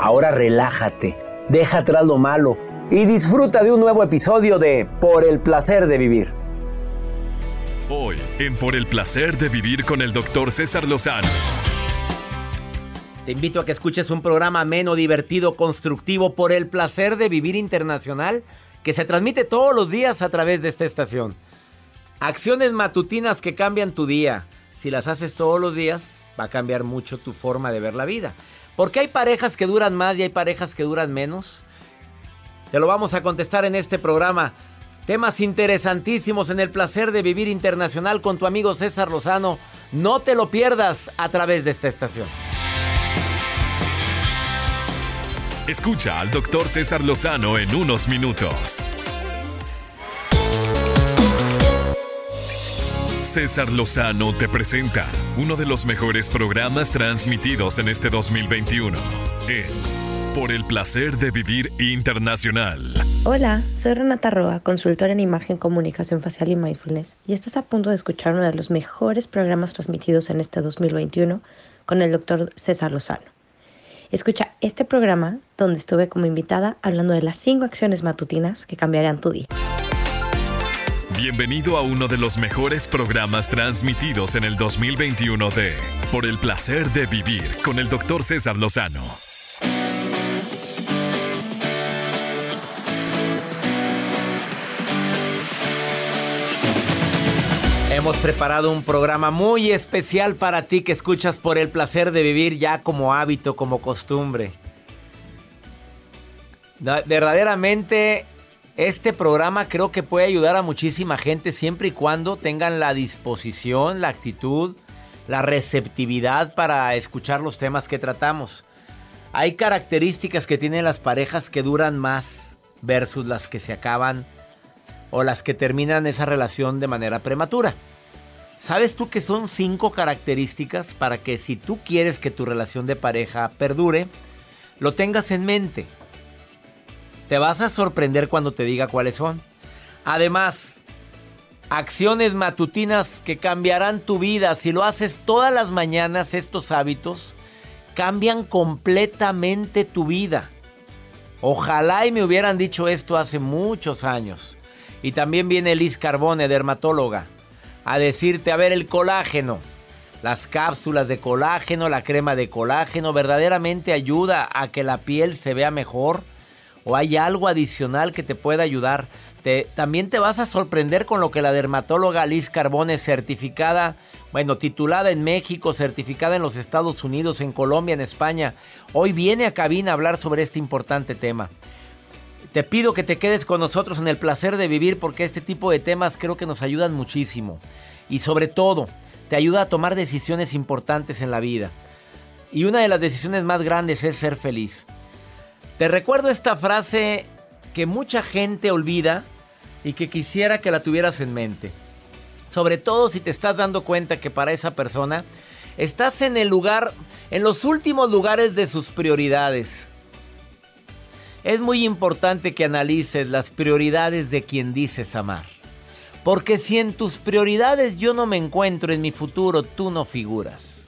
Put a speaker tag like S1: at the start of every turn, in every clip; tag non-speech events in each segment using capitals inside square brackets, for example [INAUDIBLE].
S1: Ahora relájate, deja atrás lo malo y disfruta de un nuevo episodio de Por el placer de vivir.
S2: Hoy, en Por el placer de vivir con el doctor César Lozano.
S1: Te invito a que escuches un programa ameno, divertido, constructivo por el placer de vivir internacional que se transmite todos los días a través de esta estación. Acciones matutinas que cambian tu día. Si las haces todos los días, va a cambiar mucho tu forma de ver la vida. ¿Por hay parejas que duran más y hay parejas que duran menos? Te lo vamos a contestar en este programa. Temas interesantísimos en el placer de vivir internacional con tu amigo César Lozano. No te lo pierdas a través de esta estación.
S2: Escucha al doctor César Lozano en unos minutos. César Lozano te presenta uno de los mejores programas transmitidos en este 2021 en Por el placer de vivir internacional.
S3: Hola, soy Renata Roa, consultora en imagen, comunicación facial y mindfulness, y estás a punto de escuchar uno de los mejores programas transmitidos en este 2021 con el doctor César Lozano. Escucha este programa donde estuve como invitada hablando de las 5 acciones matutinas que cambiarán tu día.
S2: Bienvenido a uno de los mejores programas transmitidos en el 2021 de Por el placer de vivir con el doctor César Lozano.
S1: Hemos preparado un programa muy especial para ti que escuchas por el placer de vivir ya como hábito, como costumbre. Verdaderamente este programa creo que puede ayudar a muchísima gente siempre y cuando tengan la disposición, la actitud, la receptividad para escuchar los temas que tratamos. Hay características que tienen las parejas que duran más versus las que se acaban o las que terminan esa relación de manera prematura. ¿Sabes tú que son cinco características para que si tú quieres que tu relación de pareja perdure, lo tengas en mente? Te vas a sorprender cuando te diga cuáles son. Además, acciones matutinas que cambiarán tu vida. Si lo haces todas las mañanas, estos hábitos cambian completamente tu vida. Ojalá y me hubieran dicho esto hace muchos años. Y también viene Liz Carbone, dermatóloga, a decirte, a ver, el colágeno. Las cápsulas de colágeno, la crema de colágeno, verdaderamente ayuda a que la piel se vea mejor o hay algo adicional que te pueda ayudar. Te, también te vas a sorprender con lo que la dermatóloga Liz Carbone, certificada, bueno, titulada en México, certificada en los Estados Unidos, en Colombia, en España, hoy viene a cabina a hablar sobre este importante tema. Te pido que te quedes con nosotros en el placer de vivir porque este tipo de temas creo que nos ayudan muchísimo. Y sobre todo, te ayuda a tomar decisiones importantes en la vida. Y una de las decisiones más grandes es ser feliz. Te recuerdo esta frase que mucha gente olvida y que quisiera que la tuvieras en mente. Sobre todo si te estás dando cuenta que para esa persona estás en el lugar, en los últimos lugares de sus prioridades. Es muy importante que analices las prioridades de quien dices amar. Porque si en tus prioridades yo no me encuentro en mi futuro, tú no figuras.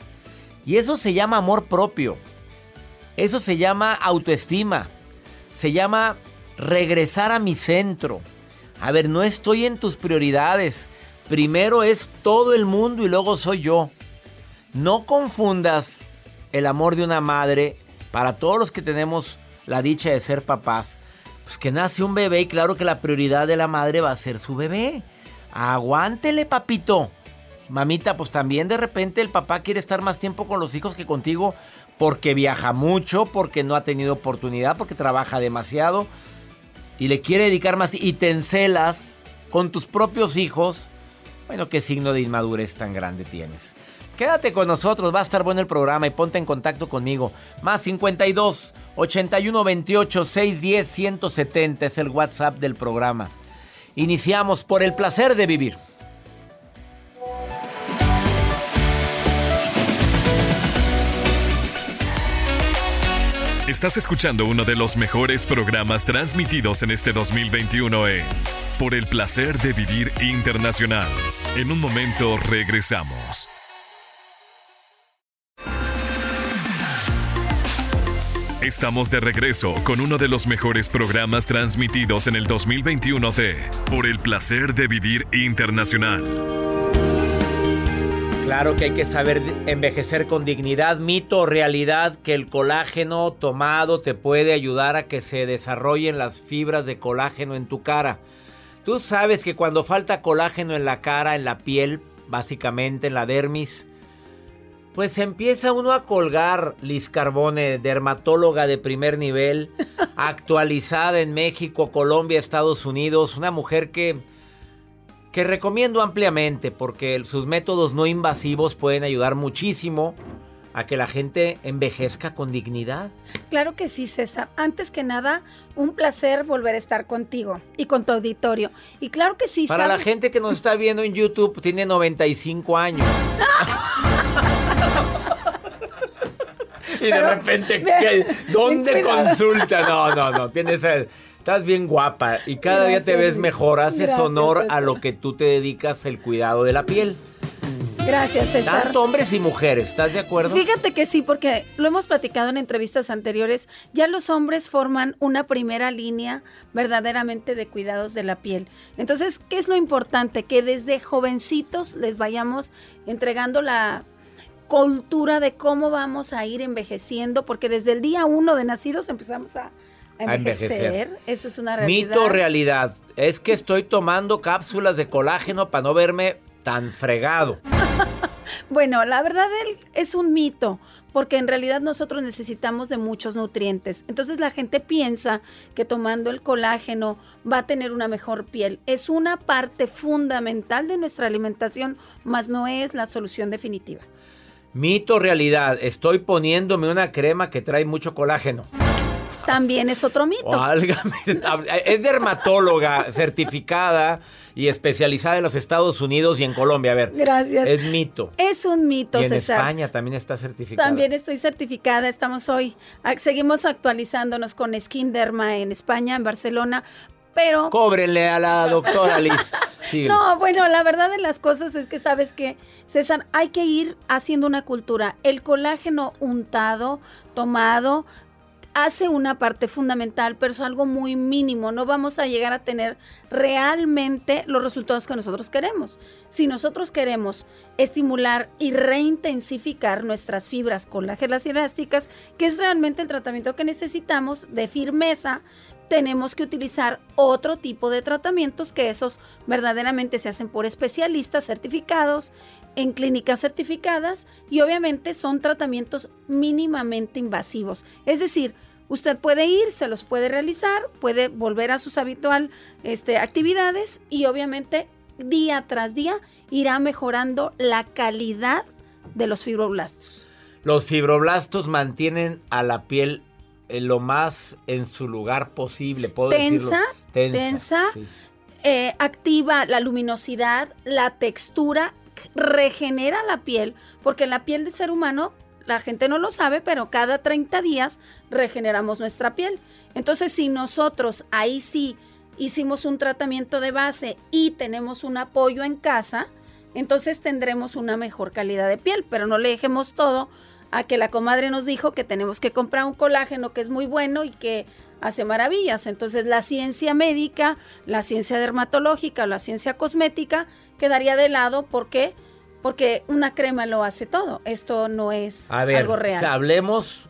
S1: Y eso se llama amor propio. Eso se llama autoestima. Se llama regresar a mi centro. A ver, no estoy en tus prioridades. Primero es todo el mundo y luego soy yo. No confundas el amor de una madre para todos los que tenemos la dicha de ser papás. Pues que nace un bebé y claro que la prioridad de la madre va a ser su bebé. Aguántele, papito. Mamita, pues también de repente el papá quiere estar más tiempo con los hijos que contigo porque viaja mucho, porque no ha tenido oportunidad, porque trabaja demasiado y le quiere dedicar más y te encelas con tus propios hijos. Bueno, qué signo de inmadurez tan grande tienes. Quédate con nosotros, va a estar bueno el programa y ponte en contacto conmigo. Más 52 81 28 610 170 es el WhatsApp del programa. Iniciamos por el placer de vivir.
S4: Estás escuchando uno de los mejores programas transmitidos en este 2021 en Por el placer de vivir internacional. En un momento regresamos. Estamos de regreso con uno de los mejores programas transmitidos en el 2021 de Por el placer de vivir internacional.
S1: Claro que hay que saber envejecer con dignidad, mito o realidad que el colágeno tomado te puede ayudar a que se desarrollen las fibras de colágeno en tu cara. Tú sabes que cuando falta colágeno en la cara, en la piel, básicamente en la dermis, pues empieza uno a colgar Liz Carbone, dermatóloga de primer nivel, [LAUGHS] actualizada en México, Colombia, Estados Unidos, una mujer que que recomiendo ampliamente porque sus métodos no invasivos pueden ayudar muchísimo a que la gente envejezca con dignidad.
S5: Claro que sí, César. Antes que nada, un placer volver a estar contigo y con tu auditorio. Y claro que sí.
S1: Para la gente que nos está viendo en YouTube, tiene 95 años. [LAUGHS] y de repente, ¿dónde [LAUGHS] consulta? No, no, no. Tienes... Estás bien guapa y cada día te ves mejor. Haces honor a lo que tú te dedicas, el cuidado de la piel.
S5: Gracias, César.
S1: Tanto hombres y mujeres, ¿estás de acuerdo?
S5: Fíjate que sí, porque lo hemos platicado en entrevistas anteriores. Ya los hombres forman una primera línea verdaderamente de cuidados de la piel. Entonces, ¿qué es lo importante? Que desde jovencitos les vayamos entregando la cultura de cómo vamos a ir envejeciendo, porque desde el día uno de nacidos empezamos a a envejecer. Eso es una realidad.
S1: Mito realidad. Es que estoy tomando cápsulas de colágeno para no verme tan fregado. [LAUGHS]
S5: bueno, la verdad es un mito, porque en realidad nosotros necesitamos de muchos nutrientes. Entonces la gente piensa que tomando el colágeno va a tener una mejor piel. Es una parte fundamental de nuestra alimentación, mas no es la solución definitiva.
S1: Mito realidad. Estoy poniéndome una crema que trae mucho colágeno.
S5: También es otro mito. [LAUGHS]
S1: es dermatóloga certificada y especializada en los Estados Unidos y en Colombia. A ver.
S5: Gracias.
S1: Es mito.
S5: Es un mito,
S1: y en España también está certificada.
S5: También estoy certificada. Estamos hoy, seguimos actualizándonos con Skin Derma en España, en Barcelona. Pero.
S1: Cóbrenle a la doctora Liz. [LAUGHS]
S5: no, bueno, la verdad de las cosas es que sabes que, César, hay que ir haciendo una cultura. El colágeno untado, tomado, hace una parte fundamental, pero es algo muy mínimo. No vamos a llegar a tener realmente los resultados que nosotros queremos. Si nosotros queremos estimular y reintensificar nuestras fibras colágenas y elásticas, que es realmente el tratamiento que necesitamos de firmeza, tenemos que utilizar otro tipo de tratamientos que esos verdaderamente se hacen por especialistas certificados en clínicas certificadas y obviamente son tratamientos mínimamente invasivos. Es decir, usted puede ir, se los puede realizar, puede volver a sus habitual este, actividades y obviamente día tras día irá mejorando la calidad de los fibroblastos.
S1: Los fibroblastos mantienen a la piel eh, lo más en su lugar posible, puedo decirlo.
S5: Tensa, tensa, eh, activa la luminosidad, la textura, regenera la piel, porque la piel del ser humano, la gente no lo sabe, pero cada 30 días regeneramos nuestra piel. Entonces, si nosotros ahí sí hicimos un tratamiento de base y tenemos un apoyo en casa, entonces tendremos una mejor calidad de piel, pero no le dejemos todo a que la comadre nos dijo que tenemos que comprar un colágeno que es muy bueno y que hace maravillas. Entonces la ciencia médica, la ciencia dermatológica, la ciencia cosmética quedaría de lado. ¿Por qué? Porque una crema lo hace todo. Esto no es algo real.
S1: hablemos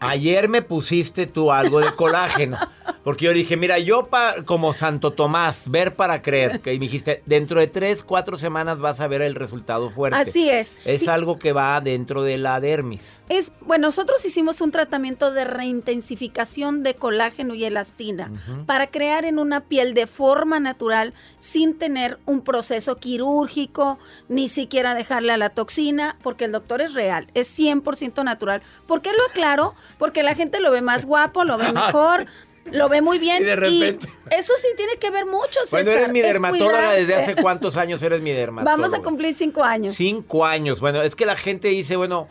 S1: Ayer me pusiste tú algo de colágeno. [LAUGHS] Porque yo dije, mira, yo como Santo Tomás, ver para creer. Que me dijiste, dentro de tres, cuatro semanas vas a ver el resultado fuerte.
S5: Así es.
S1: Es algo que va dentro de la dermis.
S5: Es, bueno, nosotros hicimos un tratamiento de reintensificación de colágeno y elastina para crear en una piel de forma natural sin tener un proceso quirúrgico, ni siquiera dejarle a la toxina, porque el doctor es real, es 100% natural. ¿Por qué lo aclaro? Porque la gente lo ve más guapo, lo ve [LAUGHS] mejor. Lo ve muy bien. Y de repente. eso sí tiene que ver mucho, César.
S1: Bueno, eres mi dermatóloga desde hace cuántos años eres mi dermatóloga.
S5: Vamos a cumplir cinco años.
S1: Cinco años. Bueno, es que la gente dice, bueno,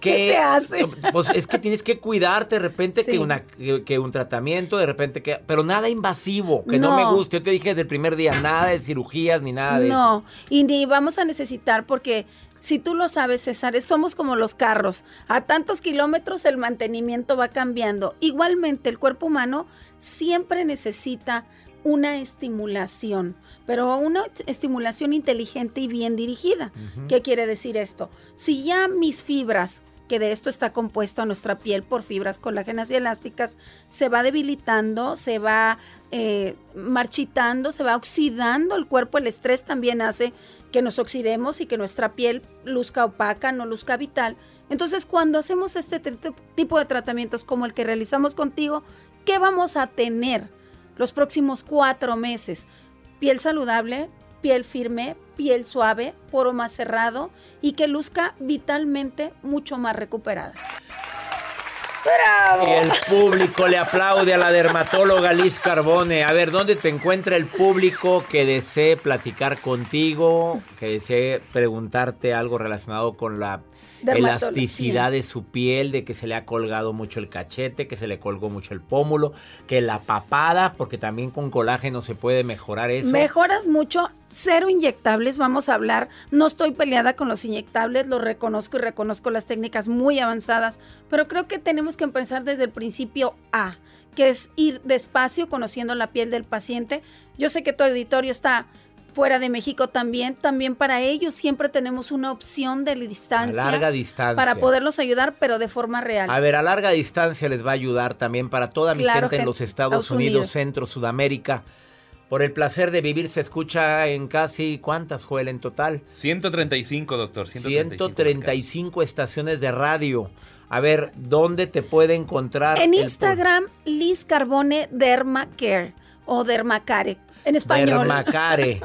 S5: ¿Qué, se hace?
S1: Pues es que tienes que cuidarte de repente que, una, que, un tratamiento, de repente que... Pero nada invasivo, que no. me guste. Yo te dije desde el primer día, nada de cirugías ni nada de eso. No,
S5: y ni vamos a necesitar porque si tú lo sabes, César, somos como los carros. A tantos kilómetros el mantenimiento va cambiando. Igualmente, el cuerpo humano siempre necesita una estimulación, pero una estimulación inteligente y bien dirigida. ¿Qué quiere decir esto? Si ya mis fibras que de esto está compuesto nuestra piel por fibras colágenas y elásticas, se va debilitando, se va eh, marchitando, se va oxidando el cuerpo. El estrés también hace que nos oxidemos y que nuestra piel luzca opaca, no luzca vital. Entonces, cuando hacemos este tipo de tratamientos como el que realizamos contigo, ¿qué vamos a tener los próximos cuatro meses? Piel saludable, piel firme, piel suave, poro más cerrado y que luzca vitalmente mucho más recuperada.
S1: Y el público le aplaude a la dermatóloga Liz Carbone. A ver, ¿dónde te encuentra el público que desee platicar contigo, que desee preguntarte algo relacionado con la elasticidad de su piel, de que se le ha colgado mucho el cachete, que se le colgó mucho el pómulo, que la papada, porque también con colágeno se puede mejorar eso.
S5: Mejoras mucho, cero inyectables, vamos a hablar. No estoy peleada con los inyectables, lo reconozco y reconozco las técnicas muy avanzadas, pero creo que tenemos que empezar desde el principio A, que es ir despacio conociendo la piel del paciente. Yo sé que tu auditorio está fuera de México también, también para ellos siempre tenemos una opción de distancia.
S1: A larga distancia.
S5: Para poderlos ayudar, pero de forma real.
S1: A ver, a larga distancia les va a ayudar también para toda mi gente en los Estados, Unidos, Centro, Sudamérica. Por el placer de vivir se escucha en casi, ¿cuántas, Joel, en total?
S6: 135, doctor.
S1: 135, 135 estaciones de radio. A ver, ¿dónde te puede encontrar?
S5: En Instagram, Liz Carbone Dermacare o Dermacare en español.
S1: Dermacare.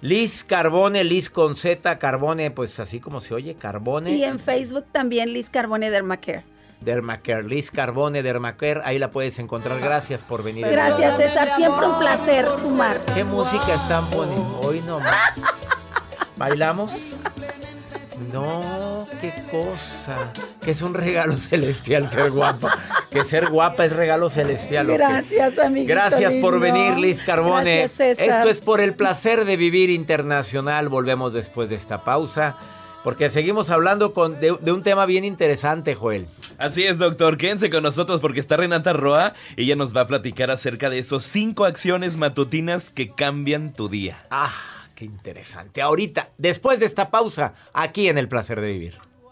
S1: Liz Carbone, Liz con Z, Carbone, pues así como se oye, Carbone.
S5: Y en Facebook también Liz Carbone Dermacare.
S1: Dermacare, Liz Carbone Dermacare, ahí la puedes encontrar. Gracias por venir.
S5: Gracias, César, siempre un placer sumar.
S1: ¿Qué música están poniendo hoy nomás? [LAUGHS] ¿Bailamos? No, qué cosa. Que es un regalo celestial ser guapa. Que ser guapa es regalo celestial.
S5: Gracias, amigo.
S1: Gracias por venir, Liz Carbone. Esto es por el placer de vivir internacional. Volvemos después de esta pausa. Porque seguimos hablando con, de, un tema bien interesante, Joel.
S6: Así es, doctor. Quédense con nosotros porque está Renata Roa. Ella nos va a platicar acerca de esos cinco acciones matutinas que cambian tu día.
S1: Ah interesante. Ahorita, después de esta pausa, aquí en El Placer de Vivir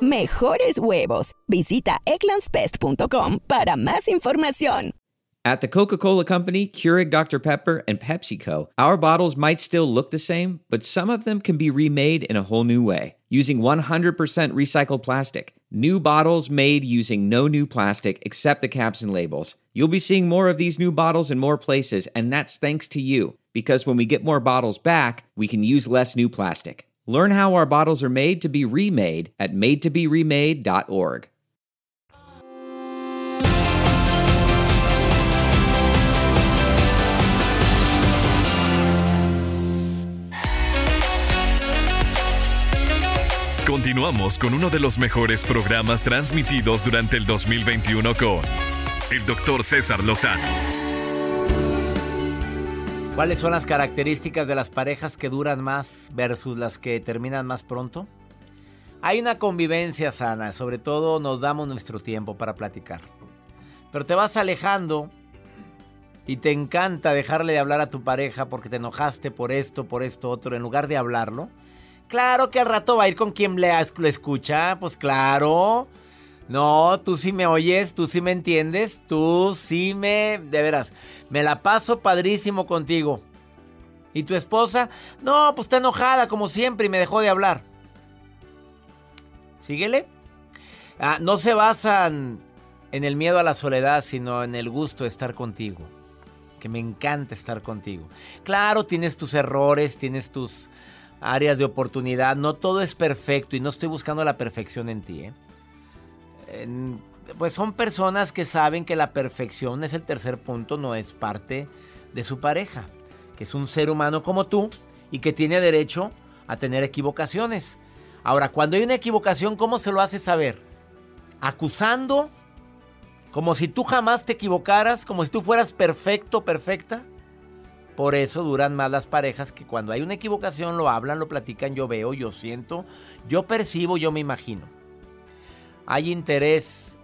S7: mejores huevos. Visita eclanspest.com para más información.
S8: At the Coca Cola Company, Keurig Dr. Pepper, and PepsiCo, our bottles might still look the same, but some of them can be remade in a whole new way using 100% recycled plastic. New bottles made using no new plastic except the caps and labels. You'll be seeing more of these new bottles in more places, and that's thanks to you, because when we get more bottles back, we can use less new plastic. Learn how our bottles are made to be remade at madetoberemade.org.
S4: Continuamos con uno de los mejores programas transmitidos durante el 2021 con el Dr. César Lozano.
S1: ¿Cuáles son las características de las parejas que duran más versus las que terminan más pronto? Hay una convivencia sana, sobre todo nos damos nuestro tiempo para platicar. Pero te vas alejando y te encanta dejarle de hablar a tu pareja porque te enojaste por esto, por esto, otro, en lugar de hablarlo. Claro que al rato va a ir con quien le escucha, pues claro. No, tú sí me oyes, tú sí me entiendes, tú sí me... De veras, me la paso padrísimo contigo. ¿Y tu esposa? No, pues está enojada como siempre y me dejó de hablar. Síguele. Ah, no se basan en el miedo a la soledad, sino en el gusto de estar contigo. Que me encanta estar contigo. Claro, tienes tus errores, tienes tus áreas de oportunidad. No todo es perfecto y no estoy buscando la perfección en ti, ¿eh? Pues son personas que saben que la perfección es el tercer punto, no es parte de su pareja, que es un ser humano como tú y que tiene derecho a tener equivocaciones. Ahora, cuando hay una equivocación, ¿cómo se lo hace saber? ¿Acusando? ¿Como si tú jamás te equivocaras? ¿Como si tú fueras perfecto, perfecta? Por eso duran más las parejas que cuando hay una equivocación lo hablan, lo platican, yo veo, yo siento, yo percibo, yo me imagino hay interés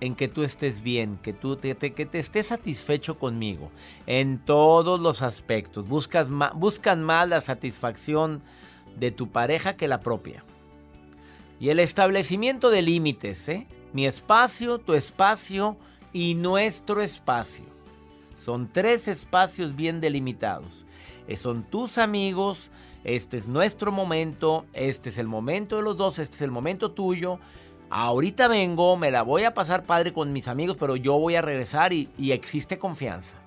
S1: en que tú estés bien, que tú te, que te estés satisfecho conmigo en todos los aspectos. Buscas buscan más la satisfacción de tu pareja que la propia. Y el establecimiento de límites, ¿eh? Mi espacio, tu espacio y nuestro espacio. Son tres espacios bien delimitados. Eh, son tus amigos, este es nuestro momento, este es el momento de los dos, este es el momento tuyo ahorita vengo, me la voy a pasar padre con mis amigos, pero yo voy a regresar y, existe confianza.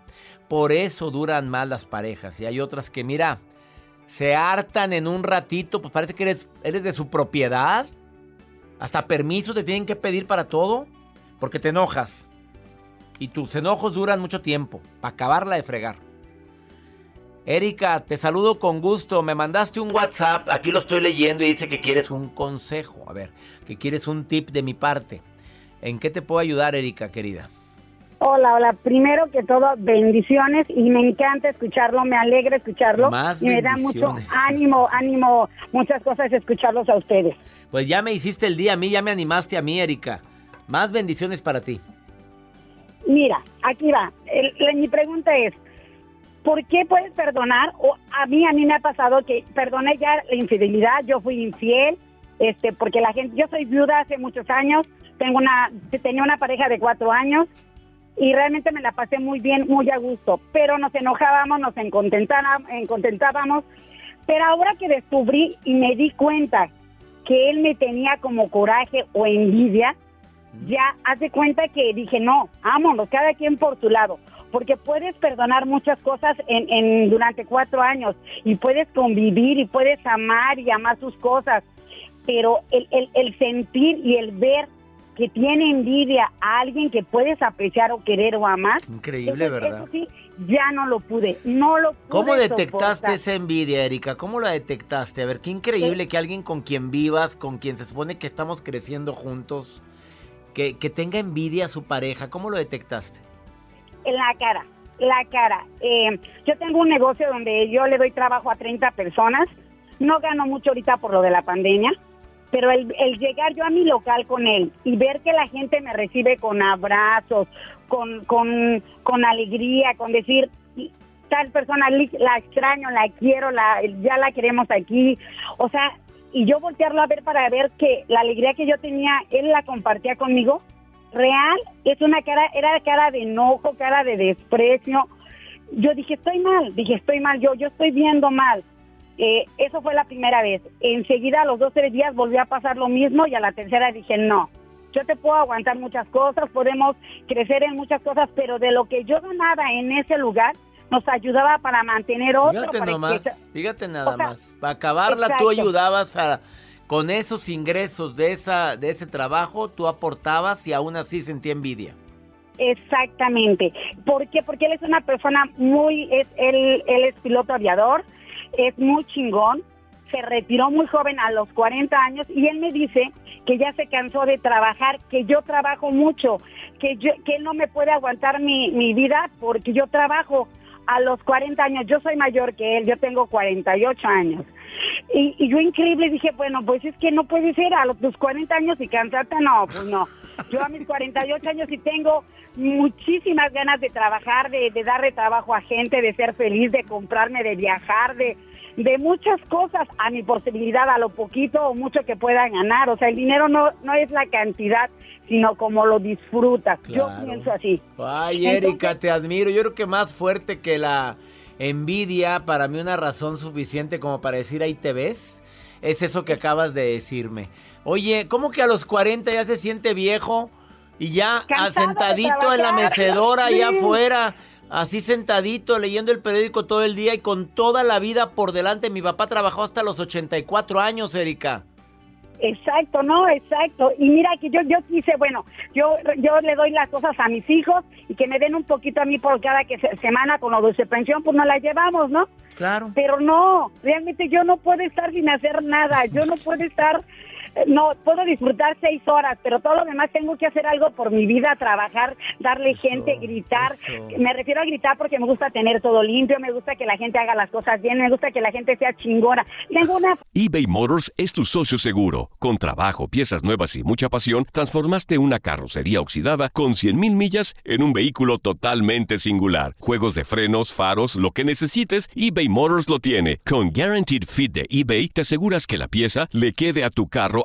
S1: Por eso duran más las parejas. Y hay otras que, mira, se hartan en un ratito, pues parece que eres, eres de su propiedad. Hasta permiso te tienen que pedir para todo, porque te enojas. Y tus enojos duran mucho tiempo, para acabarla de fregar. Erika, te saludo con gusto. Me mandaste un WhatsApp, aquí lo estoy leyendo y dice que quieres un consejo. A ver, que quieres un tip de mi parte. ¿En qué te puedo ayudar, Erika, querida?
S9: Hola, hola. Primero que todo, bendiciones y me encanta escucharlo, me alegra escucharlo.
S1: Más
S9: y me da mucho ánimo, ánimo, muchas cosas escucharlos a ustedes.
S1: Pues ya me hiciste el día a mí, ya me animaste a mí, Erika. Más bendiciones para ti.
S9: Mira, aquí va. mi pregunta es, ¿por qué puedes perdonar? O a mí, a mí me ha pasado que perdoné ya la infidelidad, yo fui infiel, este, porque la gente, yo soy viuda hace muchos años, tengo una, tenía una pareja de cuatro años y realmente me la pasé muy bien, muy a gusto, pero nos enojábamos, nos encontentábamos, pero ahora que descubrí y me di cuenta que él me tenía como coraje o envidia, ya hace cuenta que dije, no, vámonos, cada quien por su lado porque puedes perdonar muchas cosas en, durante cuatro años y puedes convivir y puedes amar y amar sus cosas, pero el, sentir y el ver que tiene envidia a alguien que puedes apreciar o querer o amar.
S1: Increíble,
S9: eso-
S1: ¿verdad?
S9: Eso sí, ya no lo pude, no lo pude
S1: ¿Cómo detectaste
S9: soportar.
S1: esa envidia, Erika? ¿Cómo la detectaste? A ver, qué increíble que alguien con quien vivas, con quien se supone que estamos creciendo juntos, que, que tenga envidia a su pareja. ¿Cómo lo detectaste?
S9: En la cara, la cara. Eh, yo tengo un negocio donde yo le doy trabajo a 30 personas. No gano mucho ahorita por lo de la pandemia, pero el, el llegar yo a mi local con él y ver que la gente me recibe con abrazos, con, con, con alegría, con decir, tal persona la extraño, la quiero, la, ya la queremos aquí. O sea, y yo voltearlo a ver para ver que la alegría que yo tenía, él la compartía conmigo, real, es una cara, era cara de enojo, cara de desprecio. Yo dije, estoy mal, dije, estoy mal, yo, yo estoy viendo mal. Eh, eso fue la primera vez. Enseguida, a los dos, tres días, volvió a pasar lo mismo y a la tercera dije, no, yo te puedo aguantar muchas cosas, podemos crecer en muchas cosas, pero de lo que yo ganaba en ese lugar, nos ayudaba para mantener otro.
S1: Fíjate
S9: para
S1: nomás,
S9: que-
S1: fíjate nada
S9: o sea,
S1: más. Para acabarla tú
S9: exacto.
S1: ayudabas a con esos ingresos de esa de ese trabajo, tú aportabas y aún así sentía envidia.
S9: Exactamente. ¿Por qué? Porque él es una persona muy, es, él, él es piloto aviador, es muy chingón, se retiró muy joven a los 40 años y él me dice que ya se cansó de trabajar, que yo trabajo mucho, que, yo, que él no me puede aguantar mi, mi vida porque yo trabajo a los 40 años, yo soy mayor que él, yo tengo 48 años. Y, y yo increíble dije, bueno, pues es que no puede ser a los tus 40 años y cansarte, no, pues no. Yo a mis 48 años sí tengo muchísimas ganas de trabajar, de, de darle trabajo a gente, de ser feliz, de comprarme, de viajar, de, de muchas cosas a mi posibilidad, a lo poquito o mucho que pueda ganar. O sea, el dinero no, no es la cantidad, sino como lo disfrutas. Yo
S1: Claro.
S9: pienso así.
S1: Ay,
S9: Entonces-
S1: Erika, te admiro. Yo creo que más fuerte que la envidia, para mí una razón suficiente como para decir ahí te ves, es eso que acabas de decirme. Oye, ¿cómo que a los 40 ya se siente viejo y ya sentadito en la mecedora allá
S9: Sí.
S1: afuera? Así sentadito, leyendo el periódico todo el día y con toda la vida por delante. Mi papá trabajó hasta los 84 años, Erika.
S9: Exacto, no, exacto. Y mira que yo yo quise, bueno, yo yo le doy las cosas a mis hijos y que me den un poquito a mí por cada que se- semana con lo de pensión, pues nos la llevamos, ¿no?
S1: Claro.
S9: Pero no, realmente yo no puedo estar sin hacer nada, yo no puedo estar, no, puedo disfrutar seis horas, pero todo lo demás tengo que hacer algo por mi vida, trabajar, darle gente, gritar. Me refiero a gritar porque me gusta tener todo limpio, me gusta que la gente haga las cosas bien, me gusta que la gente sea chingona. Tengo una
S2: eBay Motors es tu socio seguro. Con trabajo, piezas nuevas y mucha pasión, transformaste una carrocería oxidada con 100.000 millas en un vehículo totalmente singular. Juegos de frenos, faros, lo que necesites, eBay Motors lo tiene. Con Guaranteed Fit de eBay, te aseguras que la pieza le quede a tu carro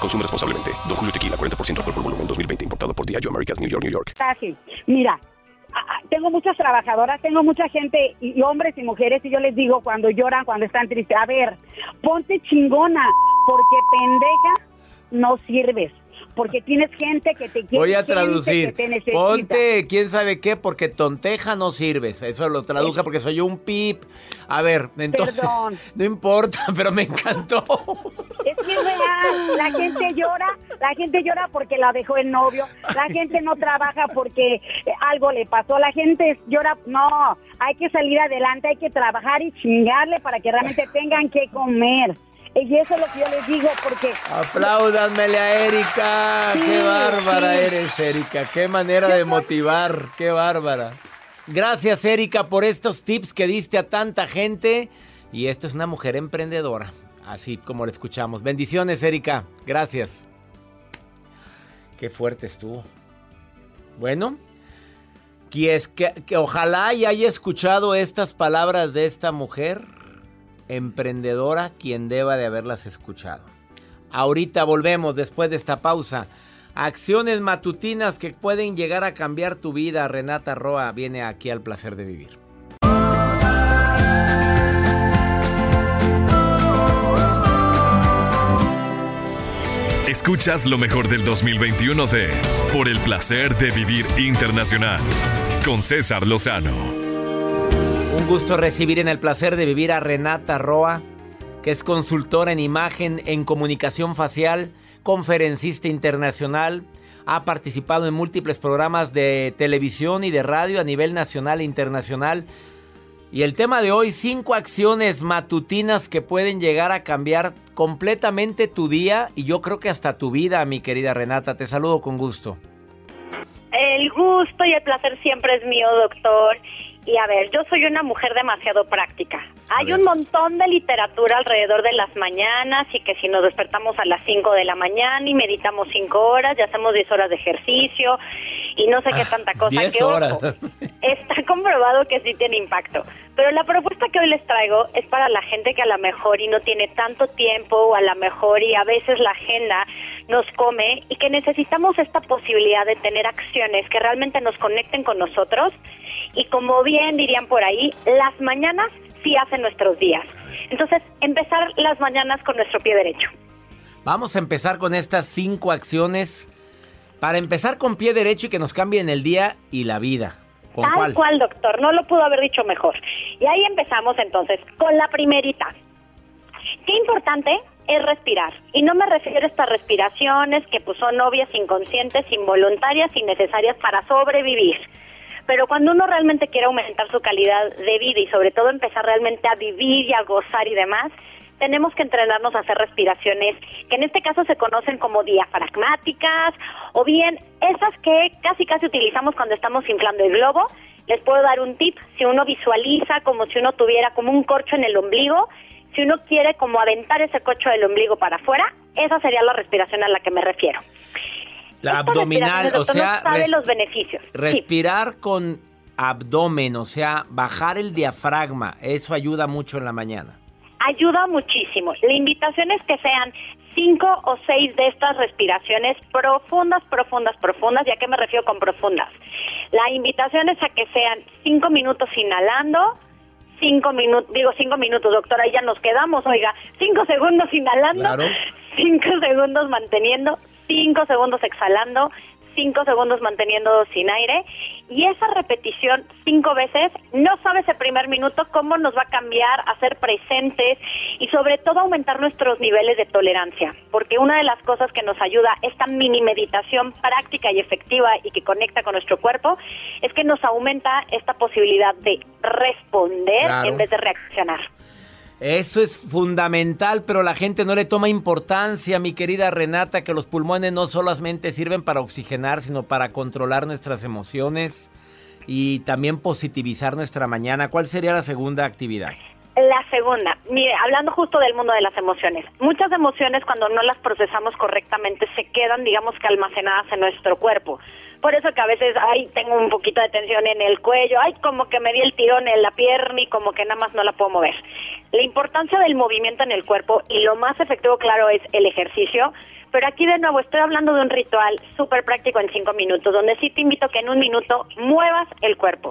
S2: Consume responsablemente. Don Julio Tequila, 40% alcohol por volumen, 2020. Importado por Diageo Americas, New York, New York.
S9: mensaje. Mira, a- a- tengo muchas trabajadoras, tengo mucha gente, y, hombres y mujeres, y yo les digo cuando lloran, cuando están tristes, a ver, ponte chingona, porque pendeja no sirves, porque tienes gente que te quiere.
S1: Voy a traducir.
S9: que te necesita.
S1: Ponte, quién sabe qué, porque tonteja no sirves. Eso lo traduje porque soy un pip. A ver, entonces.
S9: Perdón. [LAUGHS]
S1: No importa, pero me encantó. [LAUGHS]
S9: Es que es real, la gente llora, la gente llora porque la dejó el novio, la gente no trabaja porque algo le pasó, la gente llora, no, hay que salir adelante, hay que trabajar y chingarle para que realmente [LAUGHS] tengan que comer. Y eso es lo que yo les digo porque...
S1: Apláudanmele a Erika.
S9: Sí,
S1: qué bárbara
S9: sí.
S1: eres, Erika. Qué manera de motivar. Qué bárbara. Gracias, Erika, por estos tips que diste a tanta gente. Y esto es una mujer emprendedora, así como la escuchamos. Bendiciones, Erika. Gracias. Qué fuerte estuvo. Bueno, que, que, que ojalá haya escuchado estas palabras de esta mujer emprendedora, quien deba de haberlas escuchado. Ahorita volvemos después de esta pausa. Acciones matutinas que pueden llegar a cambiar tu vida. Renata Roa viene aquí al placer de vivir.
S4: Escuchas lo mejor del 2021 de Por el placer de vivir internacional con César Lozano.
S1: Un gusto recibir en el placer de vivir a Renata Roa, que es consultora en imagen, en comunicación facial conferencista internacional, ha participado en múltiples programas de televisión y de radio a nivel nacional e internacional. Y el tema de hoy, cinco acciones matutinas que pueden llegar a cambiar completamente tu día y yo creo que hasta tu vida, mi querida Renata. Te saludo con gusto.
S10: El gusto y el placer siempre es mío, doctor. Y a ver, yo soy una mujer demasiado práctica. Hay un montón de literatura alrededor de las mañanas y que si nos despertamos a las 5 de la mañana y meditamos 5 horas, ya hacemos 10 horas de ejercicio y no sé qué tanta cosa.
S1: 10
S10: que,
S1: horas. [LAUGHS]
S10: está comprobado que sí tiene impacto. Pero la propuesta que hoy les traigo es para la gente que a lo mejor y no tiene tanto tiempo o a lo mejor y a veces la agenda nos come y que necesitamos esta posibilidad de tener acciones que realmente nos conecten con nosotros y como bien dirían por ahí, las mañanas sí hacen nuestros días. Entonces, empezar las mañanas con nuestro pie derecho.
S1: Vamos a empezar con estas cinco acciones para empezar con pie derecho y que nos cambien el día y la vida. ¿Con
S10: Tal
S1: cuál?
S10: cual, doctor, no lo pudo haber dicho mejor. Y ahí empezamos entonces con la primerita. Qué importante es respirar. Y no me refiero a estas respiraciones que pues, son obvias, inconscientes, involuntarias y necesarias para sobrevivir. Pero cuando uno realmente quiere aumentar su calidad de vida y sobre todo empezar realmente a vivir y a gozar y demás, tenemos que entrenarnos a hacer respiraciones que en este caso se conocen como diafragmáticas o bien esas que casi casi utilizamos cuando estamos inflando el globo. Les puedo dar un tip, si uno visualiza como si uno tuviera como un corcho en el ombligo, si uno quiere como aventar ese corcho del ombligo para afuera, esa sería la respiración a la que me refiero.
S1: La
S10: Esta
S1: abdominal, o sea,
S10: no sabe los beneficios. Sí.
S1: respirar con abdomen, o sea, bajar el diafragma, eso ayuda mucho en la mañana.
S10: Ayuda muchísimo. La invitación es que sean cinco o seis de estas respiraciones profundas, profundas, profundas. ¿Y a qué me refiero con profundas? La invitación es a que sean cinco minutos inhalando, cinco minutos, digo cinco minutos, doctora, ahí ya nos quedamos, oiga, cinco segundos inhalando,
S1: Claro.
S10: cinco segundos manteniendo, cinco segundos exhalando, cinco segundos manteniendo sin aire y esa repetición cinco veces, no sabes el primer minuto cómo nos va a cambiar a ser presentes y sobre todo aumentar nuestros niveles de tolerancia, porque una de las cosas que nos ayuda esta mini meditación práctica y efectiva y que conecta con nuestro cuerpo es que nos aumenta esta posibilidad de responder
S1: Claro.
S10: en vez de reaccionar.
S1: Eso es fundamental, pero la gente no le toma importancia, mi querida Renata, que los pulmones no solamente sirven para oxigenar, sino para controlar nuestras emociones y también positivizar nuestra mañana. ¿Cuál sería la segunda actividad?
S10: La segunda, mire, hablando justo del mundo de las emociones, muchas emociones cuando no las procesamos correctamente se quedan, digamos que almacenadas en nuestro cuerpo. Por eso que a veces, ay, tengo un poquito de tensión en el cuello, ay, como que me di el tirón en la pierna y como que nada más no la puedo mover. La importancia del movimiento en el cuerpo y lo más efectivo, claro, es el ejercicio. Pero aquí de nuevo estoy hablando de un ritual súper práctico en cinco minutos, donde sí te invito que en un minuto muevas el cuerpo.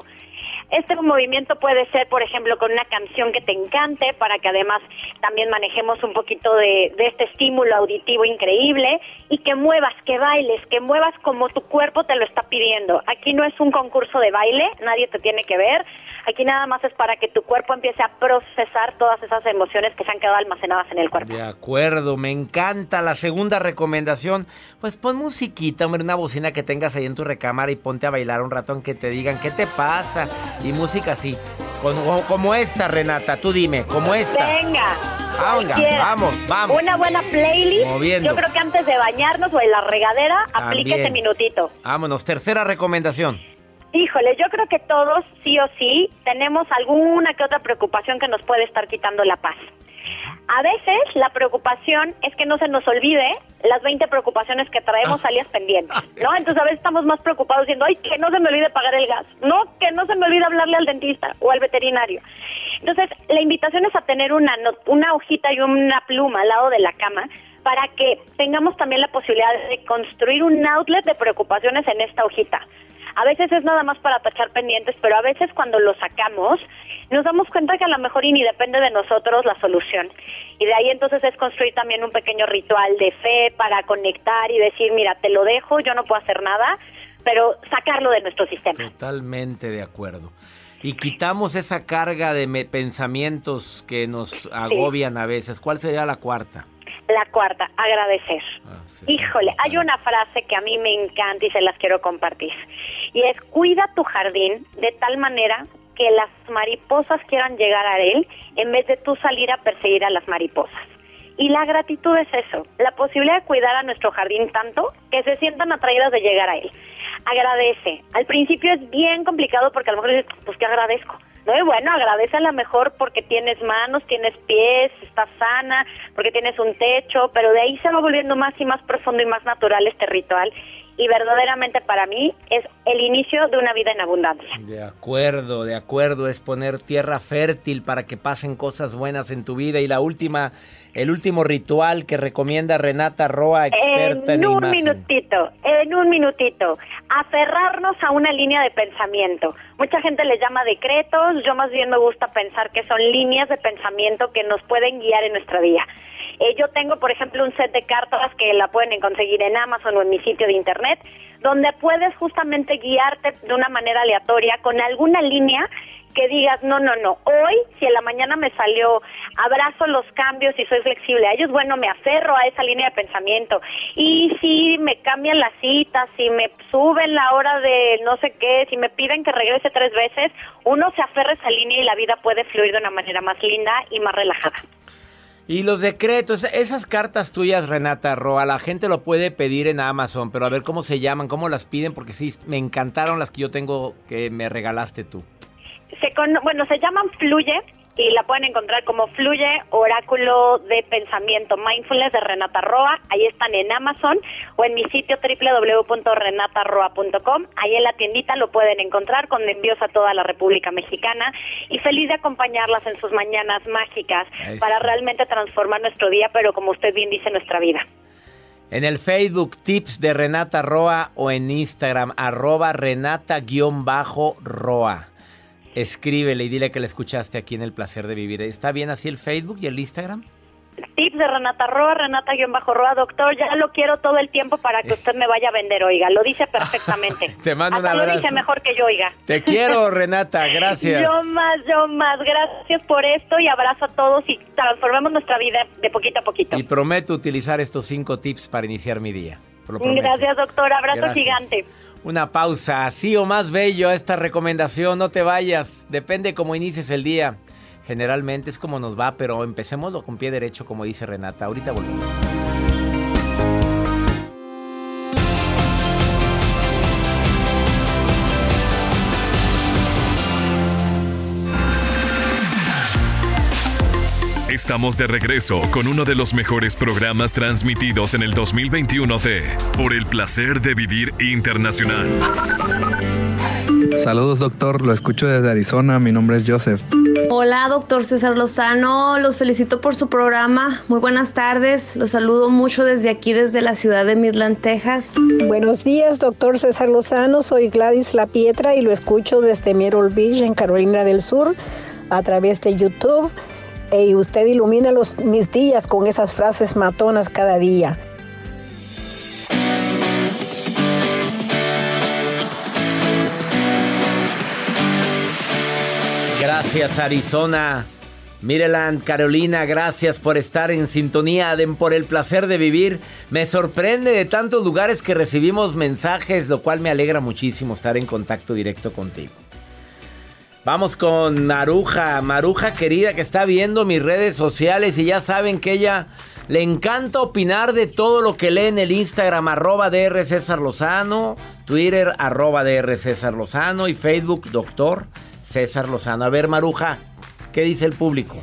S10: Este movimiento puede ser, por ejemplo, con una canción que te encante, para que además también manejemos un poquito de, este estímulo auditivo increíble y que muevas, que bailes, que muevas como tu cuerpo te lo está pidiendo. Aquí no es un concurso de baile, nadie te tiene que ver. Aquí nada más es para que tu cuerpo empiece a procesar todas esas emociones que se han quedado almacenadas en el cuerpo.
S1: De acuerdo, me encanta. La segunda recomendación, pues pon musiquita, hombre, una bocina que tengas ahí en tu recámara y ponte a bailar un rato aunque te digan qué te pasa. Y música así, como, como esta, Renata, tú dime, como esta.
S10: Venga.
S1: Ah, venga, vamos, vamos.
S10: Una buena playlist.
S1: Moviendo.
S10: Yo creo que antes de bañarnos o en la regadera, aplique
S1: También.
S10: ese minutito.
S1: Vámonos, tercera recomendación.
S10: Híjole, yo creo que todos, sí o sí, tenemos alguna que otra preocupación que nos puede estar quitando la paz. A veces la preocupación es que no se nos olvide las 20 preocupaciones que traemos
S1: Ah.
S10: alias pendientes, [LAUGHS] ¿no? Entonces a veces estamos más preocupados diciendo, ay, que no se me olvide pagar el gas, no, que no se me olvide hablarle al dentista o al veterinario. Entonces, la invitación es a tener una, una hojita y una pluma al lado de la cama para que tengamos también la posibilidad de construir un outlet de preocupaciones en esta hojita. A veces es nada más para tachar pendientes, pero a veces cuando lo sacamos nos damos cuenta que a lo mejor y ni depende de nosotros la solución. Y de ahí entonces es construir también un pequeño ritual de fe para conectar y decir, mira, te lo dejo, yo no puedo hacer nada, pero sacarlo de nuestro sistema.
S1: Totalmente de acuerdo. Y quitamos esa carga de pensamientos que nos agobian a veces. ¿Cuál sería la cuarta?
S10: La cuarta, agradecer. Híjole, hay una frase que a mí me encanta y se las quiero compartir. Y es, cuida tu jardín de tal manera que las mariposas quieran llegar a él en vez de tú salir a perseguir a las mariposas. Y la gratitud es eso, la posibilidad de cuidar a nuestro jardín tanto que se sientan atraídas de llegar a él. Agradece. Al principio es bien complicado porque a lo mejor dices, pues ¿qué agradezco? No, y bueno, agradece a lo mejor porque tienes manos, tienes pies, estás sana, porque tienes un techo, pero de ahí se va volviendo más y más profundo y más natural este ritual. Y verdaderamente para mí es el inicio de una vida en abundancia.
S1: De acuerdo, de acuerdo, es poner tierra fértil para que pasen cosas buenas en tu vida. Y la última, el último ritual que recomienda Renata Roa, experta en,
S10: en un
S1: imagen.
S10: minutito, en un minutito, aferrarnos a una línea de pensamiento. Mucha gente le llama decretos, yo más bien me gusta pensar que son líneas de pensamiento que nos pueden guiar en nuestra vida. Eh, yo tengo, por ejemplo, un set de cartas que la pueden conseguir en Amazon o en mi sitio de internet, donde puedes justamente guiarte de una manera aleatoria con alguna línea que digas, no, no, no, hoy si en la mañana me salió, abrazo los cambios y soy flexible a ellos, bueno, me aferro a esa línea de pensamiento. Y si me cambian las citas, si me suben la hora de no sé qué, si me piden que regrese tres veces, uno se aferra a esa línea y la vida puede fluir de una manera más linda y más relajada.
S1: Y los decretos, esas cartas tuyas, Renata Roa, la gente lo puede pedir en Amazon, pero a ver cómo se llaman, cómo las piden, porque sí, me encantaron las que yo tengo que me regalaste tú.
S10: Se con- bueno, se llaman Fluye y la pueden encontrar como Fluye Oráculo de Pensamiento Mindfulness de Renata Roa. Ahí están en Amazon o en mi sitio www.renataroa.com. Ahí en la tiendita lo pueden encontrar con envíos a toda la República Mexicana y feliz de acompañarlas en sus mañanas mágicas
S1: Eso.
S10: para realmente transformar nuestro día, pero como usted bien dice, nuestra vida.
S1: En el Facebook, tips de Renata Roa o en Instagram, arroba Renata-Roa. Escríbele y dile que la escuchaste aquí en El Placer de Vivir. ¿Está bien así el Facebook y el Instagram?
S10: Tips de Renata Roa, Renata-Roa, doctor, ya lo quiero todo el tiempo para que usted me vaya a vender, oiga, lo dice perfectamente. [LAUGHS]
S1: Te mando un
S10: Hasta lo
S1: abrazo.
S10: dice mejor que yo, oiga.
S1: Te quiero, Renata, [LAUGHS] gracias.
S10: Yo más, yo más. Gracias por esto y abrazo a todos y transformemos nuestra vida de poquito a poquito.
S1: Y prometo utilizar estos cinco tips para iniciar mi día. Lo.
S10: Gracias, doctor. Abrazo
S1: Gracias.
S10: gigante.
S1: Una pausa, así o más bello esta recomendación, no te vayas, depende cómo inicies el día. Generalmente es como nos va, pero empecémoslo con pie derecho, como dice Renata. Ahorita volvemos.
S4: Estamos de regreso con uno de los mejores programas transmitidos en el 2021 de Por el placer de vivir internacional.
S11: Saludos doctor, lo escucho desde Arizona, mi nombre es Joseph.
S12: Hola, doctor César Lozano, los felicito por su programa. Muy buenas tardes, los saludo mucho desde aquí, desde la ciudad de Midland, Texas.
S13: Buenos días, doctor César Lozano. Soy Gladys La Pietra y lo escucho desde Myrtle Beach, en Carolina del Sur, a través de YouTube. Y usted ilumina los, mis días con esas frases matonas cada día.
S1: Gracias, Arizona. Mireland, Carolina, gracias por estar en sintonía de por el placer de vivir. Me sorprende de tantos lugares que recibimos mensajes, lo cual me alegra muchísimo estar en contacto directo contigo. Vamos con Maruja, Maruja querida que está viendo mis redes sociales y ya saben que ella Le encanta opinar de todo lo que lee en el Instagram, arroba DR César Lozano, Twitter, arroba DR César Lozano y Facebook, doctor César Lozano. A ver, Maruja, ¿qué dice el público?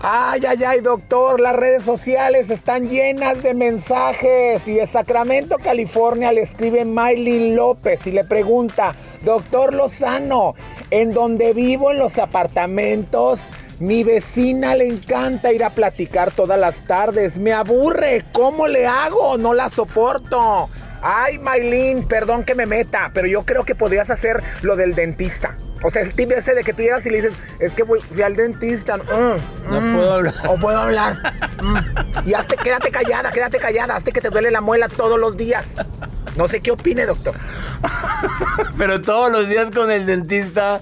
S14: Ay, ay, ay, doctor, las redes sociales están llenas de mensajes. Y de Sacramento, California, le escribe Maylin López y le pregunta, doctor Lozano, en donde vivo en los apartamentos, mi vecina le encanta ir a platicar todas las tardes. Me aburre, ¿cómo le hago? No la soporto. Ay, Maylin, perdón que me meta, pero yo creo que podrías hacer lo del dentista. O sea, el tip ese de que tú llegas y le dices, es que voy, fui al dentista. mm,
S1: No
S14: mm,
S1: puedo hablar.
S14: O puedo hablar. mm. Y hazte, quédate callada, quédate callada, hazte que te duele la muela todos los días. No sé qué opine, doctor.
S1: Pero todos los días con el dentista,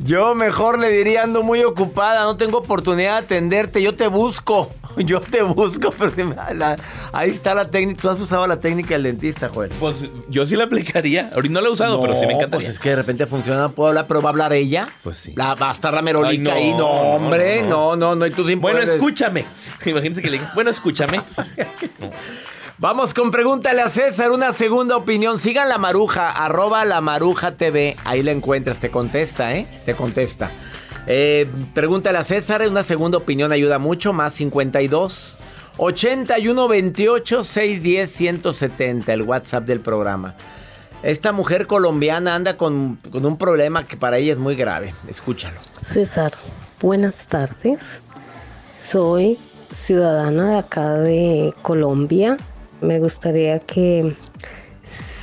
S1: yo mejor le diría, ando muy ocupada, no tengo oportunidad de atenderte, yo te busco, [LAUGHS] yo te busco, pero si me- la- ahí está la técnica, tú has usado la técnica del dentista, Joel.
S6: Pues yo sí la aplicaría. Ahorita no la he usado, pero sí me encantaría.
S1: Pues es que de repente funciona, puedo hablar, pero va a hablar ella.
S6: Pues sí.
S1: La, va a estar la merolica ahí, no, hombre,
S6: no,
S1: no, no, no, y tú sin
S6: Bueno,
S1: poder-
S6: escúchame. [LAUGHS] Imagínense que le digan, bueno, escúchame. [LAUGHS]
S1: Vamos con pregúntale a César, una segunda opinión. Sigan la maruja, arroba la maruja TV. Ahí la encuentras, te contesta, ¿eh? Te contesta. Eh, pregúntale a César, una segunda opinión ayuda mucho. Más 52 81 28 610 170, el WhatsApp del programa. Esta mujer colombiana anda con, con un problema que para ella es muy grave. Escúchalo.
S15: César, buenas tardes. Soy ciudadana de acá de Colombia. Me gustaría que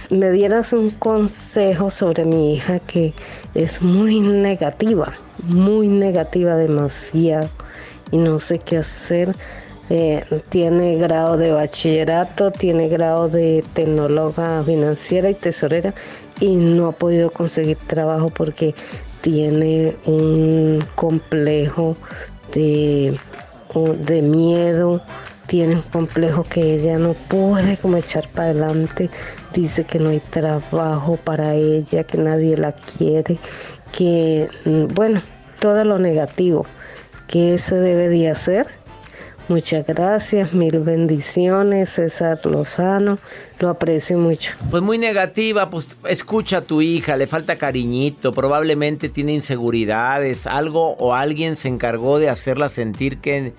S15: me dieras un consejo sobre mi hija que es muy negativa, muy negativa demasiado y no sé qué hacer. Eh, tiene grado de bachillerato, tiene grado de tecnóloga financiera y tesorera y no ha podido conseguir trabajo porque tiene un complejo de, de miedo, tiene un complejo que ella no puede como echar para adelante, dice que no hay trabajo para ella, que nadie la quiere, que mm, bueno, todo lo negativo. ¿Qué se debe de hacer? Muchas gracias, mil bendiciones, César Lozano, lo aprecio mucho.
S1: Pues muy negativa, pues escucha a tu hija, le falta cariñito, probablemente tiene inseguridades, algo o alguien se encargó de hacerla sentir que,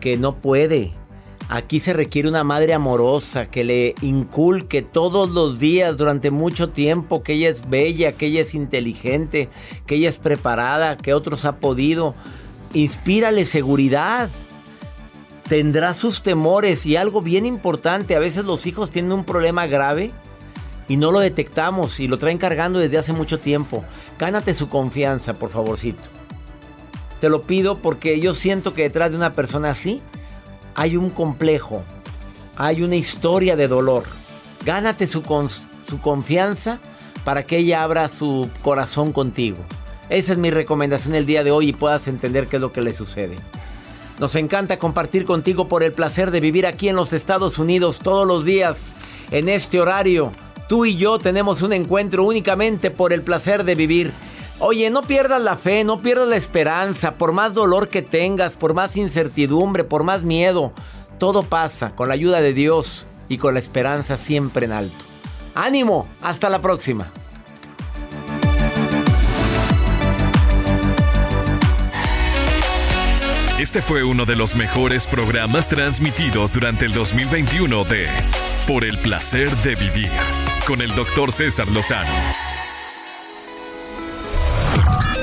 S1: que no puede. Aquí se requiere una madre amorosa que le inculque todos los días durante mucho tiempo que ella es bella, que ella es inteligente, que ella es preparada, que otros ha podido. Inspírale seguridad tendrá sus temores y algo bien importante, a veces los hijos tienen un problema grave y no lo detectamos y lo traen cargando desde hace mucho tiempo. Gánate su confianza, por favorcito. Te lo pido porque yo siento que detrás de una persona así hay un complejo, hay una historia de dolor. Gánate su, su confianza para que ella abra su corazón contigo. Esa es mi recomendación el día de hoy y puedas entender qué es lo que le sucede. Nos encanta compartir contigo por el placer de vivir aquí en los Estados Unidos todos los días en este horario. Tú y yo tenemos un encuentro únicamente por el placer de vivir. Oye, no pierdas la fe, no pierdas la esperanza, por más dolor que tengas, por más incertidumbre, por más miedo. Todo pasa con la ayuda de Dios y con la esperanza siempre en alto. Ánimo, hasta la próxima.
S4: Este fue uno de los mejores programas transmitidos durante el 2021 de Por el placer de vivir con el doctor César Lozano.